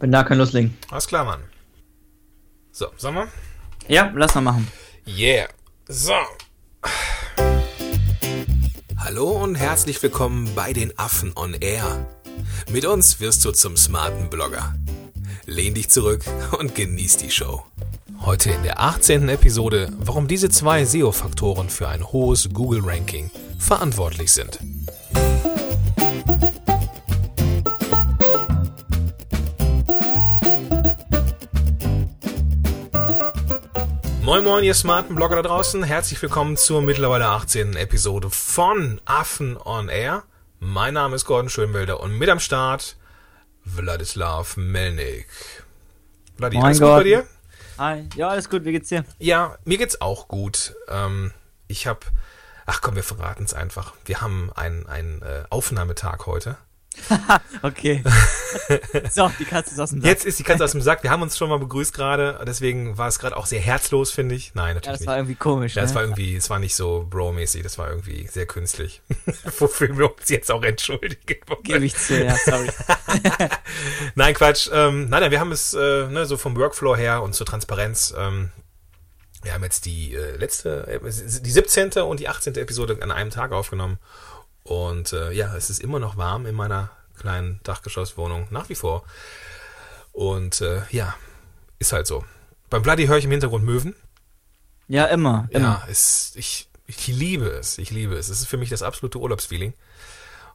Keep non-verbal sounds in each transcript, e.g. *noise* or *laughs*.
Bin da, kann loslegen. Alles klar, Mann. So, sollen wir? Ja, lass mal machen. Yeah. So. Hallo und herzlich willkommen bei den Affen on Air. Mit uns wirst du zum smarten Blogger. Lehn dich zurück und genieß die Show. Heute in der 18. Episode, warum diese zwei SEO-Faktoren für ein hohes Google-Ranking verantwortlich sind. Moin Moin, ihr smarten Blogger da draußen. Herzlich willkommen zur mittlerweile 18. Episode von Affen on Air. Mein Name ist Gordon Schönwelder und mit am Start Wladislav Melnik. Vladi, Moin, alles gut Gordon. bei dir? Hi. Ja, alles gut, wie geht's dir? Ja, mir geht's auch gut. Ähm, ich hab, ach komm, wir verraten es einfach. Wir haben einen, einen äh, Aufnahmetag heute. *laughs* Okay. *laughs* so, die Katze ist aus dem Sack. Jetzt ist die Katze aus dem Sack. Wir haben uns schon mal begrüßt gerade. Deswegen war es gerade auch sehr herzlos, finde ich. Nein, Ja, natürlich das nicht. war irgendwie komisch. Ja, es ne? war irgendwie, es war nicht so bro-mäßig, das war irgendwie sehr künstlich. *laughs* Wofür wir uns jetzt auch entschuldigen wollen. Gebe ich zu, ja, sorry. Nein, Quatsch. Ähm, nein, nein, wir haben es äh, ne, so vom Workflow her und zur Transparenz. Ähm, wir haben jetzt die äh, letzte, äh, die 17. und die 18. Episode an einem Tag aufgenommen. Und äh, ja, es ist immer noch warm in meiner kleinen Dachgeschosswohnung, nach wie vor. Und äh, ja, ist halt so. Beim Bloody höre ich im Hintergrund Möwen. Ja, immer, immer. Ja, es, ich, ich liebe es. Ich liebe es. Es ist für mich das absolute Urlaubsfeeling.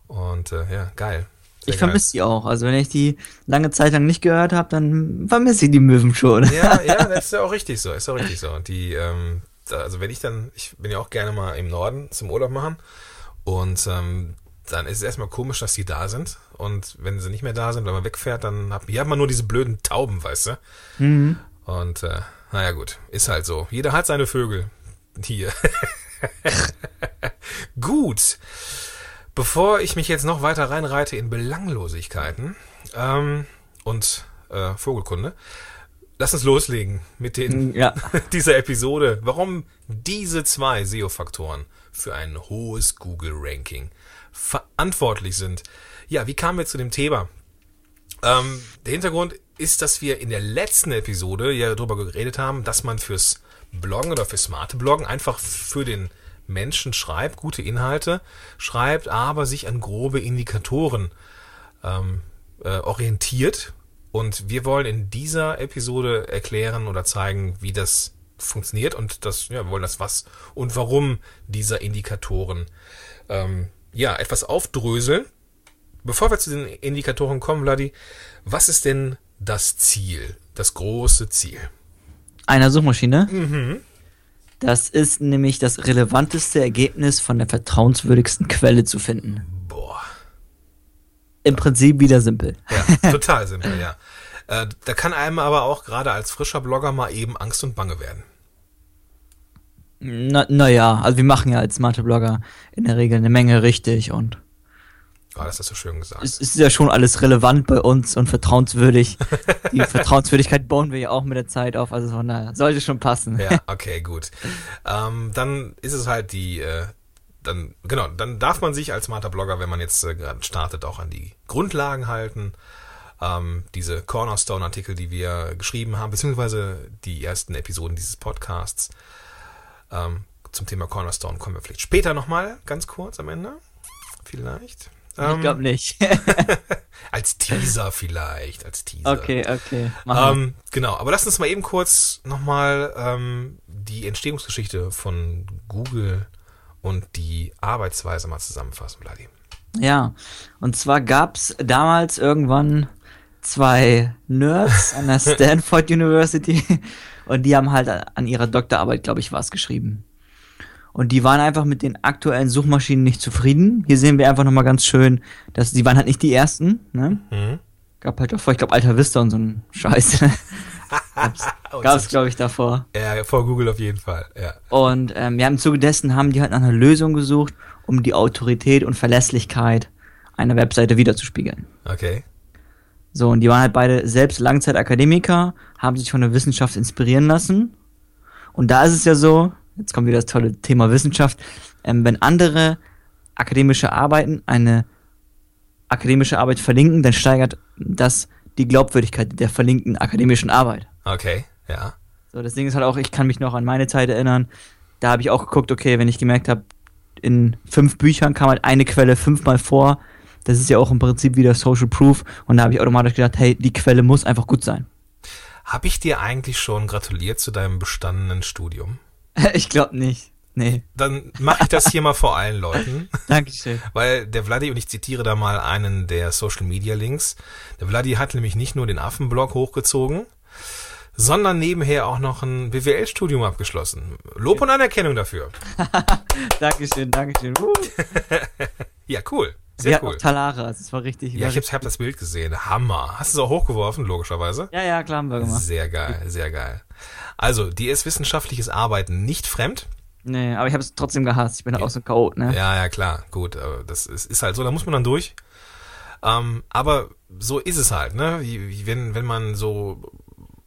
Und äh, ja, geil. Sehr ich vermisse die auch. Also wenn ich die lange Zeit lang nicht gehört habe, dann vermisse ich die Möwen schon. Ja, ja, *laughs* das ist ja auch richtig so. Ist auch richtig so. Und die, ähm, also wenn ich dann, ich bin ja auch gerne mal im Norden zum Urlaub machen. Und ähm, dann ist es erstmal komisch, dass die da sind. Und wenn sie nicht mehr da sind, wenn man wegfährt, dann hat, hier hat man nur diese blöden Tauben, weißt du? Mhm. Und äh, naja gut, ist halt so. Jeder hat seine Vögel. Hier. *laughs* gut. Bevor ich mich jetzt noch weiter reinreite in Belanglosigkeiten ähm, und äh, Vogelkunde, lass uns loslegen mit den, Ja. *laughs* dieser Episode. Warum diese zwei SEO-Faktoren für ein hohes Google-Ranking verantwortlich sind. Ja, wie kamen wir zu dem Thema? Ähm, der Hintergrund ist, dass wir in der letzten Episode ja darüber geredet haben, dass man fürs Bloggen oder für smarte Bloggen einfach für den Menschen schreibt, gute Inhalte schreibt, aber sich an grobe Indikatoren ähm, äh, orientiert. Und wir wollen in dieser Episode erklären oder zeigen, wie das funktioniert und das, ja, wir wollen das was und warum dieser Indikatoren ähm, ja etwas aufdröseln. Bevor wir zu den Indikatoren kommen, Vladi, was ist denn das Ziel, das große Ziel? Einer Suchmaschine. Mhm. Das ist nämlich das relevanteste Ergebnis von der vertrauenswürdigsten Quelle zu finden. Im Prinzip wieder simpel. ja, *laughs* total simpel, ja. Äh, da kann einem aber auch gerade als frischer Blogger mal eben Angst und Bange werden. Na, naja, also wir machen ja als smarte Blogger in der Regel eine Menge richtig und Oh, das hast du schön gesagt. es ist ja schon alles relevant bei uns und vertrauenswürdig. *laughs* Die Vertrauenswürdigkeit bauen wir ja auch mit der Zeit auf, also von daher sollte schon passen. Ja, *laughs* okay, gut. Ähm, dann ist es halt die, äh, dann, genau, dann darf man sich als smarter Blogger, wenn man jetzt äh, gerade startet, auch an die Grundlagen halten. Ähm, diese Cornerstone-Artikel, die wir geschrieben haben, beziehungsweise die ersten Episoden dieses Podcasts. Ähm, zum Thema Cornerstone kommen wir vielleicht später nochmal, ganz kurz am Ende. Vielleicht. Ich Ähm, glaube nicht. *laughs* *laughs* als Teaser vielleicht, als Teaser. okay, okay. Ähm, genau, aber lass uns mal eben kurz nochmal ähm, die Entstehungsgeschichte von Google und die Arbeitsweise mal zusammenfassen, Vladi. Ja, und zwar gab's damals irgendwann zwei Nerds an der *laughs* Stanford University und die haben halt an ihrer Doktorarbeit, glaube ich, was geschrieben. Und die waren einfach mit den aktuellen Suchmaschinen nicht zufrieden. Hier sehen wir einfach nochmal ganz schön, dass die waren halt nicht die ersten, ne? Mhm. Gab halt davor, ich glaube, Alta Vista und so ein Scheiß. *laughs* gab's, gab's glaube ich, davor. Ja, vor Google auf jeden Fall, ja. Und ähm, ja, im Zuge dessen haben die halt nach einer Lösung gesucht, um die Autorität und Verlässlichkeit einer Webseite wiederzuspiegeln. Okay. So, und die waren halt beide selbst Langzeitakademiker, haben sich von der Wissenschaft inspirieren lassen. Und da ist es ja so, jetzt kommt wieder das tolle Thema Wissenschaft, ähm, wenn andere akademische Arbeiten eine akademische Arbeit verlinken, dann steigert das die Glaubwürdigkeit der verlinkten akademischen Arbeit. Okay, ja. So, das Ding ist halt auch, ich kann mich noch an meine Zeit erinnern, da habe ich auch geguckt, okay, wenn ich gemerkt habe, in fünf Büchern kam halt eine Quelle fünfmal vor, das ist ja auch im Prinzip wieder Social Proof und da habe ich automatisch gedacht, hey, die Quelle muss einfach gut sein. Habe ich dir eigentlich schon gratuliert zu deinem bestandenen Studium? *laughs* ich glaube nicht. Nee. Dann mache ich das hier mal vor allen Leuten. *laughs* Dankeschön. Weil der Vladi, und ich zitiere da mal einen der Social Media Links, der Vladi hat nämlich nicht nur den Affenblog hochgezogen, sondern nebenher auch noch ein BWL-Studium abgeschlossen. Lob und Anerkennung dafür. *laughs* Dankeschön, Dankeschön. Uh. *laughs* ja, cool. Sehr Sehr cool. cool. Talara, das war richtig. Ja, ich habe hab das Bild gesehen. Hammer. Hast du es auch hochgeworfen, logischerweise? ja, ja, klar haben wir gemacht. Sehr geil, sehr geil. Also, dir ist wissenschaftliches Arbeiten nicht fremd. Nee, aber ich habe es trotzdem gehasst. Ich bin halt auch so ein Chaot, ne? Ja, ja, klar, gut. Das ist, ist halt so, da muss man dann durch. Ähm, aber so ist es halt, ne? Wenn, wenn man so,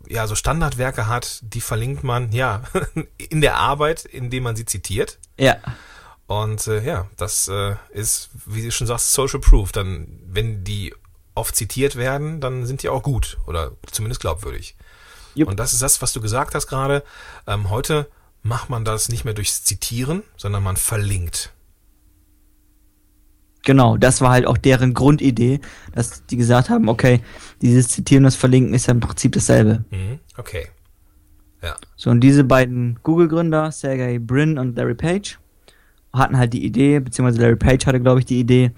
ja, so Standardwerke hat, die verlinkt man, ja, *laughs* in der Arbeit, indem man sie zitiert. Ja. Und äh, ja, das äh, ist, wie du schon sagst, Social Proof. Dann, wenn die oft zitiert werden, dann sind die auch gut oder zumindest glaubwürdig. Jupp. Und das ist das, was du gesagt hast gerade. Ähm, heute macht man das nicht mehr durchs Zitieren, sondern man verlinkt. Genau, das war halt auch deren Grundidee, dass die gesagt haben, okay, dieses Zitieren und das Verlinken ist ja im Prinzip dasselbe. Mhm. Okay. Ja. So, und diese beiden Google-Gründer, Sergey Brin und Larry Page, hatten halt die Idee, beziehungsweise Larry Page hatte, glaube ich, die Idee,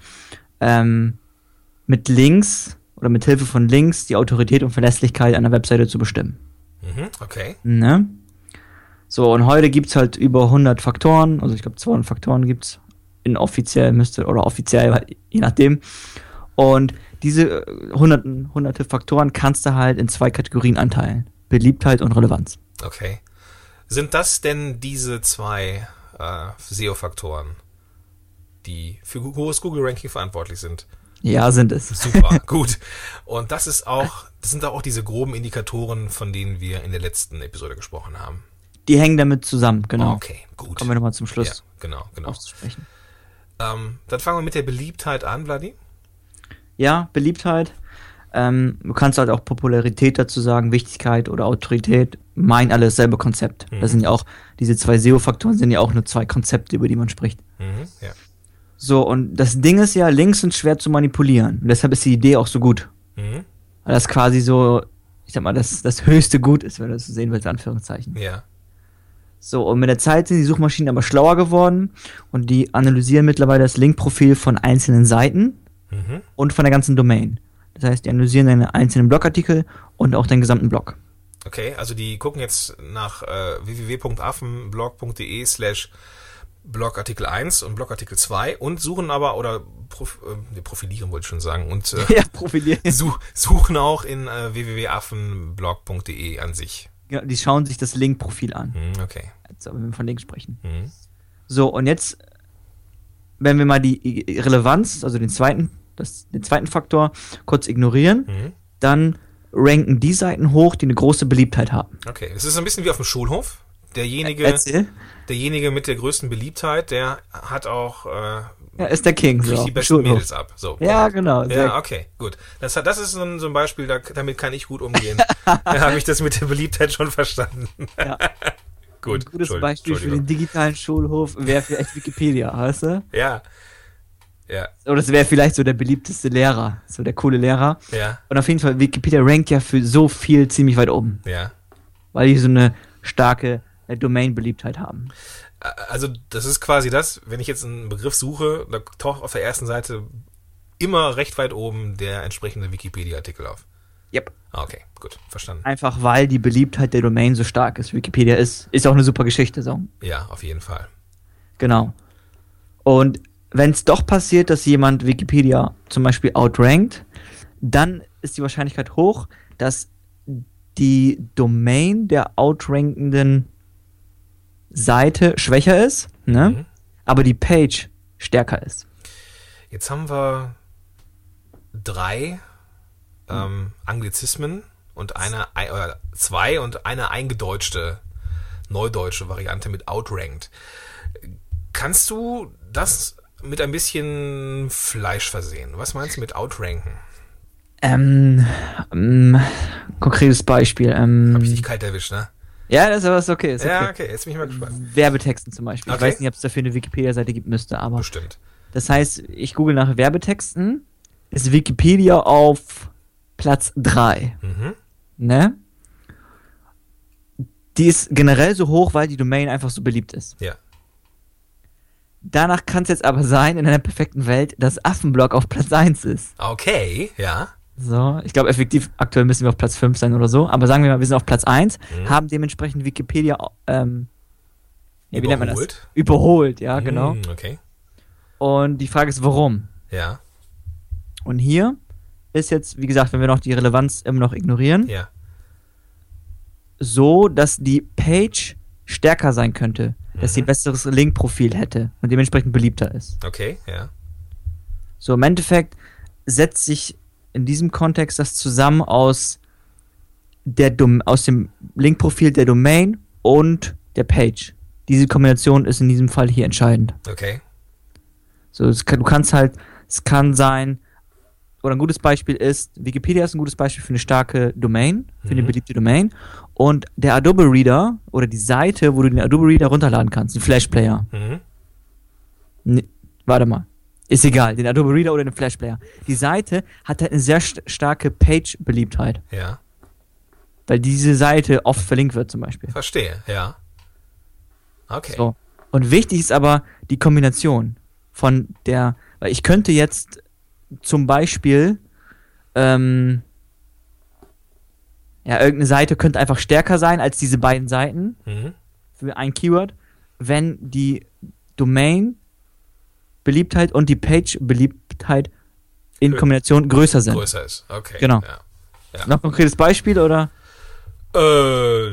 ähm, mit Links oder mit Hilfe von Links die Autorität und Verlässlichkeit einer Webseite zu bestimmen. Mhm. Okay. Ne? So, und heute gibt's halt über 100 Faktoren, also ich glaube 200 Faktoren gibt's inoffiziell müsste, oder offiziell, je nachdem. Und diese äh, hunderten, hunderte Faktoren kannst du halt in zwei Kategorien anteilen. Beliebtheit und Relevanz. Okay. Sind das denn diese zwei äh, SEO-Faktoren, die für hohes Google-Ranking verantwortlich sind? Ja, sind es. Super, *laughs* gut. Und das ist auch, das sind auch diese groben Indikatoren, von denen wir in der letzten Episode gesprochen haben. Die hängen damit zusammen, genau. Okay, gut. Kommen wir nochmal zum ja, Schluss genau, genau. aufzusprechen. Ähm, dann fangen wir mit der Beliebtheit an, Vladi. Ja, Beliebtheit. Ähm, du kannst halt auch Popularität dazu sagen, Wichtigkeit oder Autorität. Mein alles selbe Konzept. Das sind ja auch, diese zwei SEO-Faktoren sind ja auch nur zwei Konzepte, über die man spricht. Mhm, ja. So, und das Ding ist ja, Links sind schwer zu manipulieren. Und deshalb ist die Idee auch so gut. Mhm, Weil das quasi so, ich sag mal, das, das höchste Gut ist, wenn du das so sehen willst, in Anführungszeichen. ja. So, und mit der Zeit sind die Suchmaschinen aber schlauer geworden und die analysieren mittlerweile das Linkprofil von einzelnen Seiten Mhm, und von der ganzen Domain. Das heißt, die analysieren deine einzelnen Blogartikel und auch deinen gesamten Blog. okay, also die gucken jetzt nach äh, www.affenblog.de slash Blogartikel 1 und Blogartikel 2 und suchen aber, oder prof, äh, profilieren wollte ich schon sagen, und äh, *laughs* ja, profilieren. *laughs* such, suchen auch in äh, www.affenblog.de an sich. Ja, die schauen sich das Linkprofil an. Mhm, okay. Also, wenn wir von Links sprechen. Mhm. So, und jetzt, wenn wir mal die Relevanz, also den zweiten, das, den zweiten Faktor kurz ignorieren, Mhm. dann ranken die Seiten hoch, die eine große Beliebtheit haben. Okay, es ist ein bisschen wie auf dem Schulhof. Derjenige, Erzähl. derjenige mit der größten Beliebtheit, der hat auch äh, Ja, ist der King. So. die besten. Mädels ab. So, Ja, genau. Ja, okay, gut. Das, das ist so ein, so ein Beispiel, da, damit kann ich gut umgehen. *laughs* da habe ich das mit der Beliebtheit schon verstanden. Ja. *laughs* gut. Ein gutes Beispiel für den digitalen Schulhof wäre vielleicht Wikipedia, weißt du? Ja. Ja, Oder es wäre vielleicht so der beliebteste Lehrer, so der coole Lehrer. ja, Und auf jeden Fall, Wikipedia rankt ja für so viel ziemlich weit oben, ja. weil die so eine starke Domain-Beliebtheit haben. Also das ist quasi das, wenn ich jetzt einen Begriff suche, da taucht auf der ersten Seite immer recht weit oben der entsprechende Wikipedia-Artikel auf. Yep. Ah, Okay, gut, verstanden. Einfach weil die Beliebtheit der Domain so stark ist. Wikipedia ist, ist auch eine super Geschichte, so. Ja, auf jeden Fall. Genau. Und wenn es doch passiert, dass jemand Wikipedia zum Beispiel outrankt, dann ist die Wahrscheinlichkeit hoch, dass die Domain der outrankenden Seite schwächer ist, ne? Mhm. aber die Page stärker ist. Jetzt haben wir drei ähm, Anglizismen und eine ei- oder zwei und eine eingedeutschte neudeutsche Variante mit outranked. Kannst du das mit ein bisschen Fleisch versehen? Was meinst du mit outranken? Ähm, ähm, konkretes Beispiel. Ähm, Hab ich dich kalt erwischt, ne? Ja, das ist aber okay. Ist okay. Ja, okay, jetzt bin ich mal gespannt. Werbetexten zum Beispiel. Okay. Ich weiß nicht, ob es dafür eine Wikipedia-Seite gibt, müsste, aber. Bestimmt. Das heißt, ich google nach Werbetexten, ist Wikipedia auf Platz 3. Mhm. Ne? Die ist generell so hoch, weil die Domain einfach so beliebt ist. Ja. Danach kann es jetzt aber sein, in einer perfekten Welt, dass Affenblog auf Platz 1 ist. Okay, ja. So, ich glaube effektiv, aktuell müssen wir auf Platz 5 sein oder so, aber sagen wir mal, wir sind auf Platz 1, Mhm. haben dementsprechend Wikipedia ähm, ja, wie nennt man das? Überholt. Überholt, ja, genau. Mhm, okay. Und die Frage ist, warum? Ja, Und hier ist jetzt, wie gesagt, wenn wir noch die Relevanz immer noch ignorieren, ja. so, dass die Page stärker sein könnte, dass sie ein besseres Link-Profil hätte und dementsprechend beliebter ist. Okay, ja. So, im Endeffekt setzt sich in diesem Kontext das zusammen aus, der Dom aus dem Link-Profil der Domain und der Page. Diese Kombination ist in diesem Fall hier entscheidend. Okay. So, es kann, du kannst halt, es kann sein, oder ein gutes Beispiel ist, Wikipedia ist ein gutes Beispiel für eine starke Domain, für eine Mhm. beliebte Domain. Und der Adobe Reader oder die Seite, wo du den Adobe Reader runterladen kannst, den Flash Player. Mhm. Nee, warte mal. Ist egal, den Adobe Reader oder den Flash Player. Die Seite hat halt eine sehr st starke Page-Beliebtheit, Ja. weil diese Seite oft verlinkt wird zum Beispiel. Verstehe, ja. Okay. So. Und wichtig ist aber die Kombination von der, weil ich könnte jetzt zum Beispiel, ähm, ja, irgendeine Seite könnte einfach stärker sein als diese beiden Seiten Mhm. für ein Keyword, wenn die Domain Beliebtheit und die Page Beliebtheit in Kombination größer sind. Größer ist. Okay. Genau. Ja. Noch ein konkretes Beispiel oder? Äh,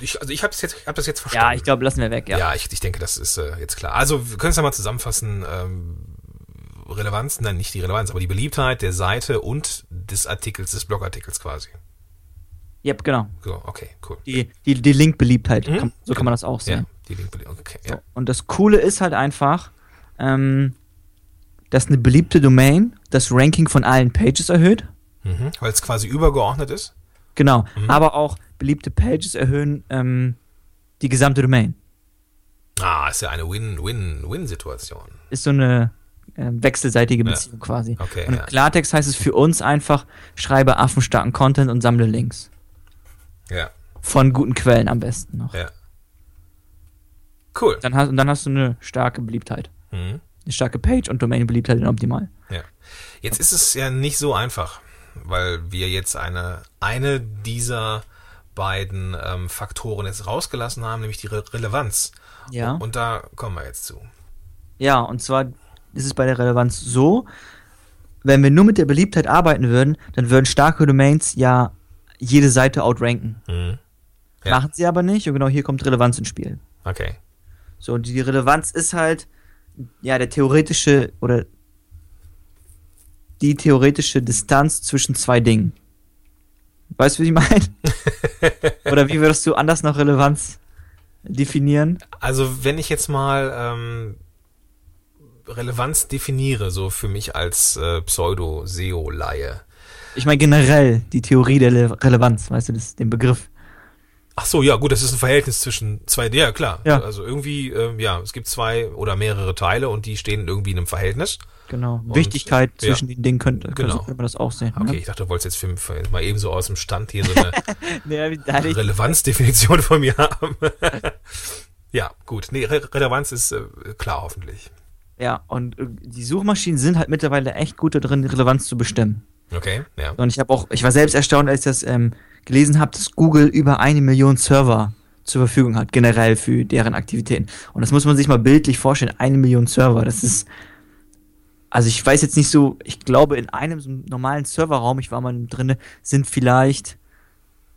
ich, also ich habe jetzt, ich hab das jetzt verstanden. Ja, ich glaube, lassen wir weg, ja. Ja, ich, ich denke, das ist äh, jetzt klar. Also wir können es ja mal zusammenfassen. Ähm, Relevanz, nein, nicht die Relevanz, aber die Beliebtheit der Seite und des Artikels, des Blogartikels quasi. Yep, genau. So, okay, cool. Die, die, die Link-Beliebtheit, Mhm. so kann man das auch Ja, sehen. die Linkbelegung. Okay, So. ja. Und das Coole ist halt einfach, ähm, dass eine beliebte Domain das Ranking von allen Pages erhöht. Mhm. Weil es quasi übergeordnet ist. Genau. Mhm. Aber auch beliebte Pages erhöhen ähm, die gesamte Domain. Ah, ist ja eine Win-Win-Win-Situation. Ist so eine äh, wechselseitige Ja. Beziehung quasi. Okay, und im ja. Klartext heißt es für uns einfach, schreibe affenstarken Content und sammle Links. Ja, Von guten Quellen am besten noch. ja. Cool. Dann hast, und dann hast du eine starke Beliebtheit. Mhm. Eine starke Page und Domain-Beliebtheit in optimal. Ja. Jetzt ist es ja nicht so einfach, weil wir jetzt eine, eine dieser beiden ähm, Faktoren jetzt rausgelassen haben, nämlich die Re Relevanz. Ja. Und, und da kommen wir jetzt zu. Ja, und zwar ist es bei der Relevanz so, wenn wir nur mit der Beliebtheit arbeiten würden, dann würden starke Domains ja jede Seite outranken. Mhm. Ja. Machen sie aber nicht und genau hier kommt Relevanz ins Spiel. Okay. So, und die Relevanz ist halt, ja, der theoretische oder die theoretische Distanz zwischen zwei Dingen. Weißt du, wie ich meine? *laughs* oder wie würdest du anders noch Relevanz definieren? Also wenn ich jetzt mal ähm, Relevanz definiere, so für mich als äh, Pseudo-SEO-Laie. Ich meine generell die Theorie der Le Relevanz, weißt du, das, den Begriff. Ach so, ja, gut, das ist ein Verhältnis zwischen zwei, ja klar. Ja. Also irgendwie, ähm, ja, es gibt zwei oder mehrere Teile und die stehen irgendwie in einem Verhältnis. Genau. Und, Wichtigkeit ja. zwischen den Dingen könnte, Genau. könnte man das auch sehen. Okay, ich dachte, du wolltest jetzt für, mal eben so aus dem Stand hier so eine Ne? Hatte ich, Relevanzdefinition von mir haben. *laughs* ja, gut. Nee, Re Relevanz ist äh, klar, hoffentlich. ja, und äh, die Suchmaschinen sind halt mittlerweile echt gut da drin, die Relevanz zu bestimmen. Okay, ja. Und ich habe auch, ich war selbst erstaunt, als ich das ähm, gelesen habe, dass Google über eine Million Server zur Verfügung hat, generell für deren Aktivitäten. Und das muss man sich mal bildlich vorstellen, eine Million Server, das ist, also ich weiß jetzt nicht so, ich glaube in einem so normalen Serverraum, ich war mal drinne, sind vielleicht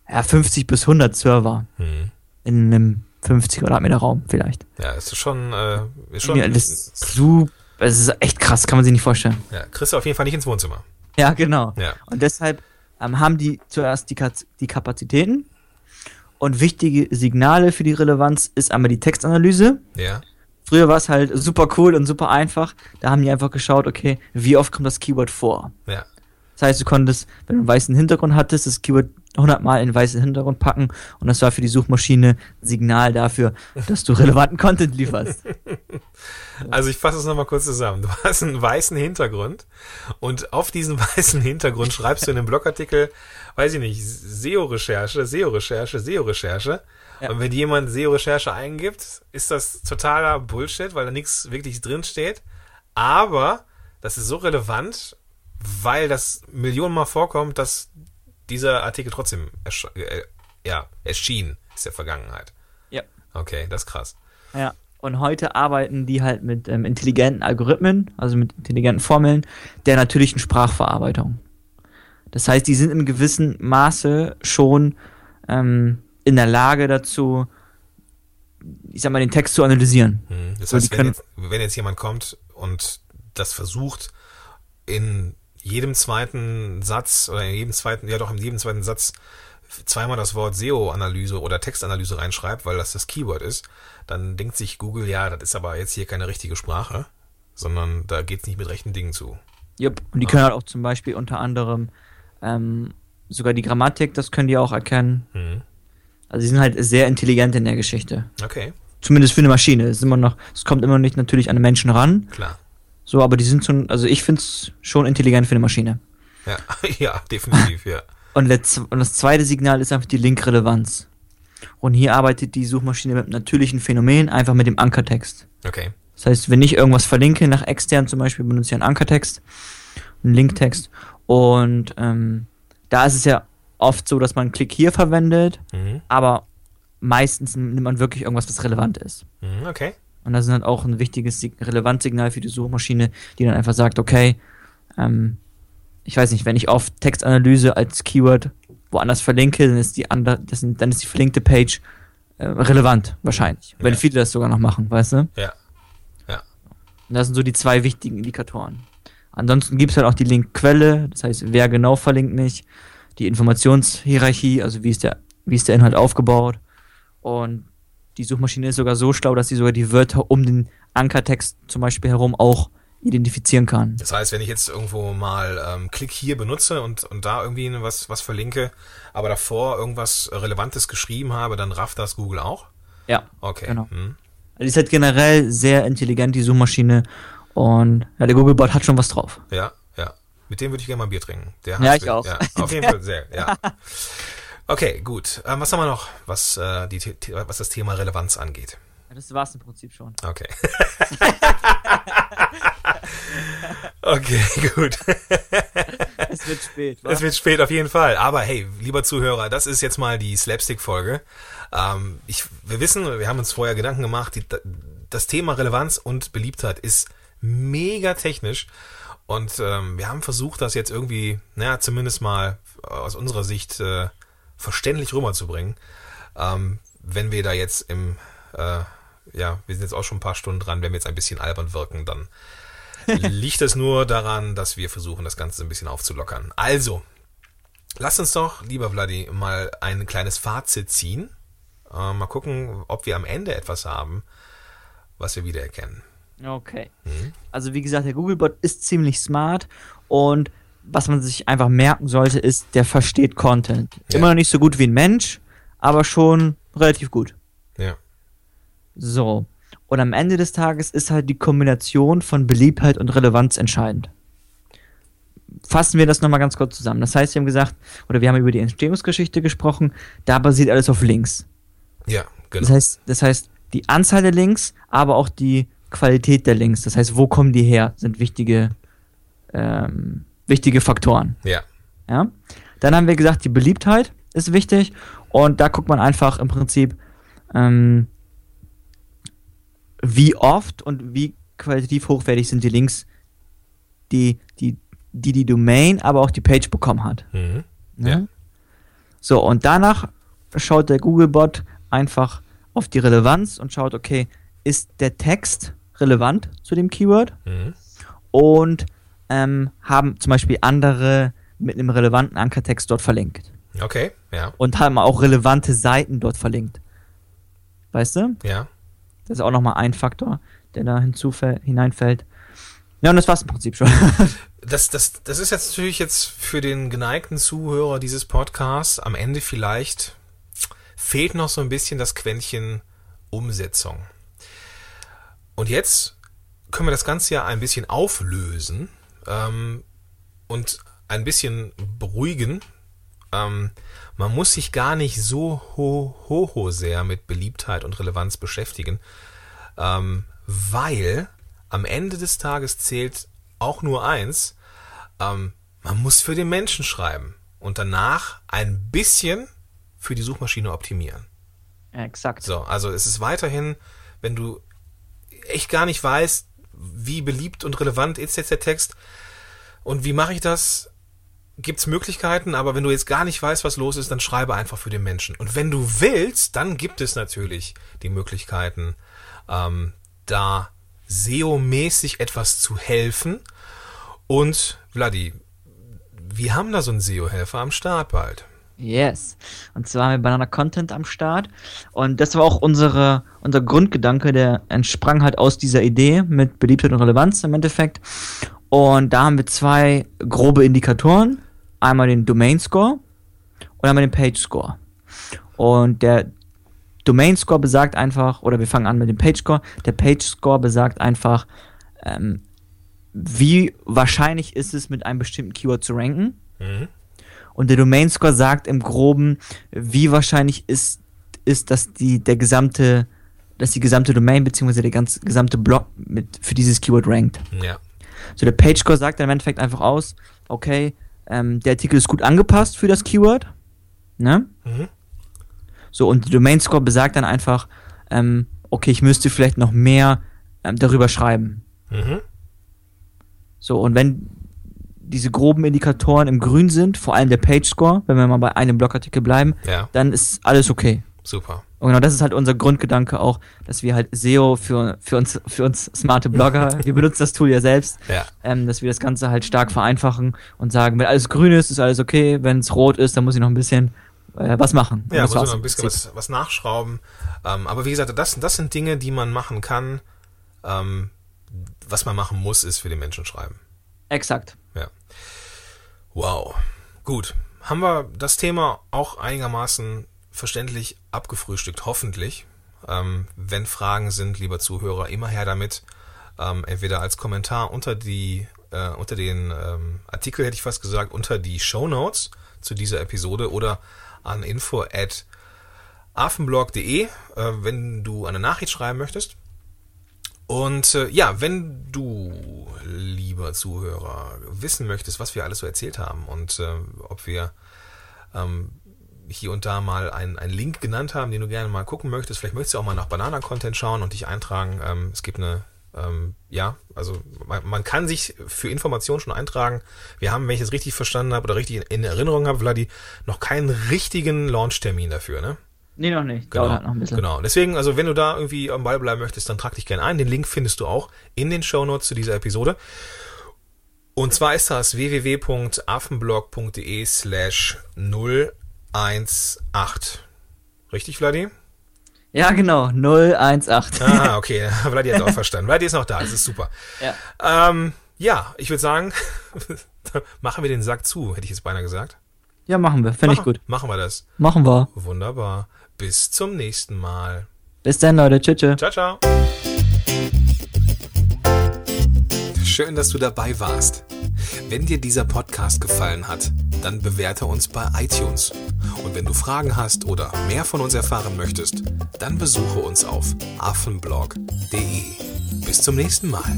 ja, 50 bis 100 Server Hm. in einem 50 Quadratmeter Raum vielleicht. Ja, es ist schon, äh, ist schon, Ja, das ist super, es ist echt krass, kann man sich nicht vorstellen. ja, kriegst du auf jeden Fall nicht ins Wohnzimmer. Ja, genau. Ja. Und deshalb ähm, haben die zuerst die, Kaz- die Kapazitäten und wichtige Signale für die Relevanz ist einmal die Textanalyse. Ja. Früher war es halt super cool und super einfach. Da haben die einfach geschaut, okay, wie oft kommt das Keyword vor? Ja. Das heißt, du konntest, wenn du einen weißen Hintergrund hattest, das Keyword 100 Mal in weißen Hintergrund packen und das war für die Suchmaschine Signal dafür, dass du relevanten Content lieferst. *laughs* Also ich fasse es nochmal kurz zusammen. Du hast einen weißen Hintergrund und auf diesen *laughs* weißen Hintergrund schreibst du in einem Blogartikel, weiß ich nicht, SEO-Recherche, SEO-Recherche, SEO-Recherche. Ja. Und wenn jemand SEO-Recherche eingibt, ist das totaler Bullshit, weil da nichts wirklich drin steht. Aber das ist so relevant, weil das Millionenmal vorkommt, dass dieser Artikel trotzdem ersch äh, ja, erschien, ist der Vergangenheit. Ja. Okay, das ist krass. Ja. Und heute arbeiten die halt mit ähm, intelligenten Algorithmen, also mit intelligenten Formeln der natürlichen Sprachverarbeitung. Das heißt, die sind im gewissen Maße schon ähm, in der Lage dazu, ich sag mal, den Text zu analysieren. Hm. Das heißt, wenn jetzt, wenn jetzt jemand kommt und das versucht, in jedem zweiten Satz oder in jedem zweiten, ja doch in jedem zweiten Satz zweimal das Wort SEO-Analyse oder Textanalyse reinschreibt, weil das das Keyword ist, dann denkt sich Google, ja, das ist aber jetzt hier keine richtige Sprache, sondern da geht es nicht mit rechten Dingen zu. Jupp, und die können halt auch zum Beispiel unter anderem ähm, sogar die Grammatik, das können die auch erkennen. Mhm. Also sie sind halt sehr intelligent in der Geschichte. Okay. Zumindest für eine Maschine. Es ist immer noch, es kommt immer nicht natürlich an den Menschen ran. Klar. So, aber die sind schon, also ich finde es schon intelligent für eine Maschine. Ja, *laughs* ja, definitiv, ja. *laughs* Und, und das zweite Signal ist einfach die Linkrelevanz. Und hier arbeitet die Suchmaschine mit natürlichen Phänomen, einfach mit dem Ankertext. Okay. Das heißt, wenn ich irgendwas verlinke nach extern zum Beispiel, benutze ich einen Ankertext, einen Linktext. Und ähm, da ist es ja oft so, dass man Klick hier verwendet, mhm. aber meistens nimmt man wirklich irgendwas, was relevant ist. Mhm, okay. Und das ist dann auch ein wichtiges, relevantes Signal für die Suchmaschine, die dann einfach sagt, okay, ähm, ich weiß nicht, wenn ich auf Textanalyse als Keyword woanders verlinke, dann ist die andere, dann ist die verlinkte Page äh, relevant, wahrscheinlich. Ja. Wenn viele das sogar noch machen, weißt du? Ja. Ja. Und das sind so die zwei wichtigen Indikatoren. Ansonsten gibt es halt auch die Linkquelle, das heißt, wer genau verlinkt mich, die Informationshierarchie, also wie ist der, wie ist der Inhalt aufgebaut. Und die Suchmaschine ist sogar so schlau, dass sie sogar die Wörter um den Ankertext zum Beispiel herum auch identifizieren kann. Das heißt, wenn ich jetzt irgendwo mal ähm, Klick hier benutze und, und da irgendwie was, was verlinke, aber davor irgendwas Relevantes geschrieben habe, dann rafft das Google auch? Ja. Okay. Genau. Hm. Die ist halt generell sehr intelligent, die Suchmaschine. Und ja, der Googlebot hat schon was drauf. Ja, ja. Mit dem würde ich gerne mal ein Bier trinken. Der ja, ich auch. Ja, auf jeden *laughs* Fall sehr, ja. *laughs* Okay, gut. Ähm, was haben wir noch, was, äh, die, was das Thema Relevanz angeht? Ja, das war's im Prinzip schon. Okay. *laughs* okay, gut. *laughs* es wird spät. Wa? Es wird spät auf jeden Fall. Aber hey, lieber Zuhörer, das ist jetzt mal die Slapstick-Folge. Ähm, ich, wir wissen, wir haben uns vorher Gedanken gemacht, die, das Thema Relevanz und Beliebtheit ist mega technisch. Und ähm, wir haben versucht, das jetzt irgendwie, naja, zumindest mal aus unserer Sicht äh, verständlich rüberzubringen. Ähm, wenn wir da jetzt im, äh, ja, wir sind jetzt auch schon ein paar Stunden dran, wenn wir jetzt ein bisschen albern wirken, dann *laughs* liegt es nur daran, dass wir versuchen, das Ganze ein bisschen aufzulockern. Also, lass uns doch, lieber Vladi, mal ein kleines Fazit ziehen. Äh, mal gucken, ob wir am Ende etwas haben, was wir wiedererkennen. Okay. Mhm. Also wie gesagt, der Googlebot ist ziemlich smart und was man sich einfach merken sollte, ist, der versteht Content. Ja. Immer noch nicht so gut wie ein Mensch, aber schon relativ gut. Ja. So. Und am Ende des Tages ist halt die Kombination von Beliebtheit und Relevanz entscheidend. Fassen wir das nochmal ganz kurz zusammen. Das heißt, wir haben gesagt, oder wir haben über die Entstehungsgeschichte gesprochen, da basiert alles auf Links. Ja, genau. Das heißt, das heißt, die Anzahl der Links, aber auch die Qualität der Links. Das heißt, wo kommen die her, sind wichtige ähm, wichtige Faktoren. Ja. Ja. Dann haben wir gesagt, die Beliebtheit ist wichtig und da guckt man einfach im Prinzip, ähm, wie oft und wie qualitativ hochwertig sind die Links, die die, die, die Domain, aber auch die Page bekommen hat. Mhm. Ja. ja. So, und danach schaut der Googlebot einfach auf die Relevanz und schaut, okay, ist der Text relevant zu dem Keyword? Mhm. Und ähm, haben zum Beispiel andere mit einem relevanten Ankertext dort verlinkt. Okay, ja. Und haben auch relevante Seiten dort verlinkt. Weißt du? Ja. Das ist auch nochmal ein Faktor, der da hineinfällt. Ja, und das war's im Prinzip schon. *laughs* das, das, das ist jetzt natürlich jetzt für den geneigten Zuhörer dieses Podcasts am Ende vielleicht fehlt noch so ein bisschen das Quäntchen Umsetzung. Und jetzt können wir das Ganze ja ein bisschen auflösen ähm, und ein bisschen beruhigen. Ähm, man muss sich gar nicht so ho, ho, ho sehr mit Beliebtheit und Relevanz beschäftigen, ähm, weil am Ende des Tages zählt auch nur eins, ähm, man muss für den Menschen schreiben und danach ein bisschen für die Suchmaschine optimieren. Exakt. So, also es ist weiterhin, wenn du echt gar nicht weißt, wie beliebt und relevant ist jetzt der Text und wie mache ich das, gibt es Möglichkeiten, aber wenn du jetzt gar nicht weißt, was los ist, dann schreibe einfach für den Menschen. Und wenn du willst, dann gibt es natürlich die Möglichkeiten, ähm, da SEO-mäßig etwas zu helfen. Und Vladi, wir haben da so einen SEO-Helfer am Start bald. Yes. Und zwar haben wir Banana Content am Start. Und das war auch unsere, unser Grundgedanke, der entsprang halt aus dieser Idee mit Beliebtheit und Relevanz im Endeffekt. Und da haben wir zwei grobe Indikatoren. Einmal den Domain Score und einmal den Page Score. Und der Domain Score besagt einfach, oder wir fangen an mit dem Page Score. Der Page Score besagt einfach, ähm, wie wahrscheinlich ist es, mit einem bestimmten Keyword zu ranken. Mhm. Und der Domain Score sagt im Groben, wie wahrscheinlich ist, ist, dass die, der gesamte, dass die gesamte Domain bzw. der ganze, gesamte Blog mit, für dieses Keyword rankt. Ja. So, der Page Score sagt dann im Endeffekt einfach aus, okay, ähm, der Artikel ist gut angepasst für das Keyword. Ne? Mhm. So, und der Domain Score besagt dann einfach, ähm, okay, ich müsste vielleicht noch mehr ähm, darüber schreiben. Mhm. So, und wenn diese groben Indikatoren im Grün sind, vor allem der Page Score, wenn wir mal bei einem Blogartikel bleiben, ja. dann ist alles okay. Super. Und genau das ist halt unser Grundgedanke auch, dass wir halt SEO für, für uns, für uns smarte Blogger, *laughs* wir benutzen das Tool ja selbst, ja. Ähm, dass wir das Ganze halt stark vereinfachen und sagen, wenn alles grün ist, ist alles okay, wenn es rot ist, dann muss ich noch ein bisschen äh, was machen. Ja, muss noch ein bisschen was, was nachschrauben. Ähm, aber wie gesagt, das, das sind Dinge, die man machen kann. Ähm, was man machen muss, ist für den Menschen schreiben. Exakt. Ja. Wow. Gut. Haben wir das Thema auch einigermaßen verständlich abgefrühstückt, hoffentlich. Ähm, wenn Fragen sind, lieber Zuhörer, immer her damit. Ähm, entweder als Kommentar unter die äh, unter den ähm, Artikel hätte ich fast gesagt, unter die Show Notes zu dieser Episode oder an info at affenblog.de, äh, wenn du eine Nachricht schreiben möchtest. Und äh, ja, wenn du, lieber Zuhörer, wissen möchtest, was wir alles so erzählt haben und äh, ob wir ähm, hier und da mal einen, einen Link genannt haben, den du gerne mal gucken möchtest, vielleicht möchtest du auch mal nach Banana-Content schauen und dich eintragen. Ähm, es gibt eine, ähm, ja, also man, man, kann sich für Informationen schon eintragen. Wir haben, wenn ich es richtig verstanden habe oder richtig in, in Erinnerung habe, Vladi, noch keinen richtigen Launch-Termin dafür, ne? Nee, noch nicht. Genau, Dauert noch ein bisschen. Genau. Deswegen, also wenn du da irgendwie am Ball bleiben möchtest, dann trag dich gerne ein. Den Link findest du auch in den Show Notes zu dieser Episode. Und zwar ist das www.affenblog.de slash 018. Richtig, Vladi? Ja, genau. 018. Ah, okay. *laughs* *laughs* Vladi hat auch verstanden. Vladi ist noch da. Das ist super. Ja. Ähm, ja, ich würde sagen, *laughs* machen wir den Sack zu, hätte ich jetzt beinahe gesagt. Ja, machen wir. Finde ich gut. Machen wir das. Machen wir. Wunderbar. Bis zum nächsten Mal. Bis dann, Leute. Tschüss. Tschüss. Ciao, ciao. Schön, dass du dabei warst. Wenn dir dieser Podcast gefallen hat, dann bewerte uns bei iTunes. Und wenn du Fragen hast oder mehr von uns erfahren möchtest, dann besuche uns auf affenblog.de. Bis zum nächsten Mal.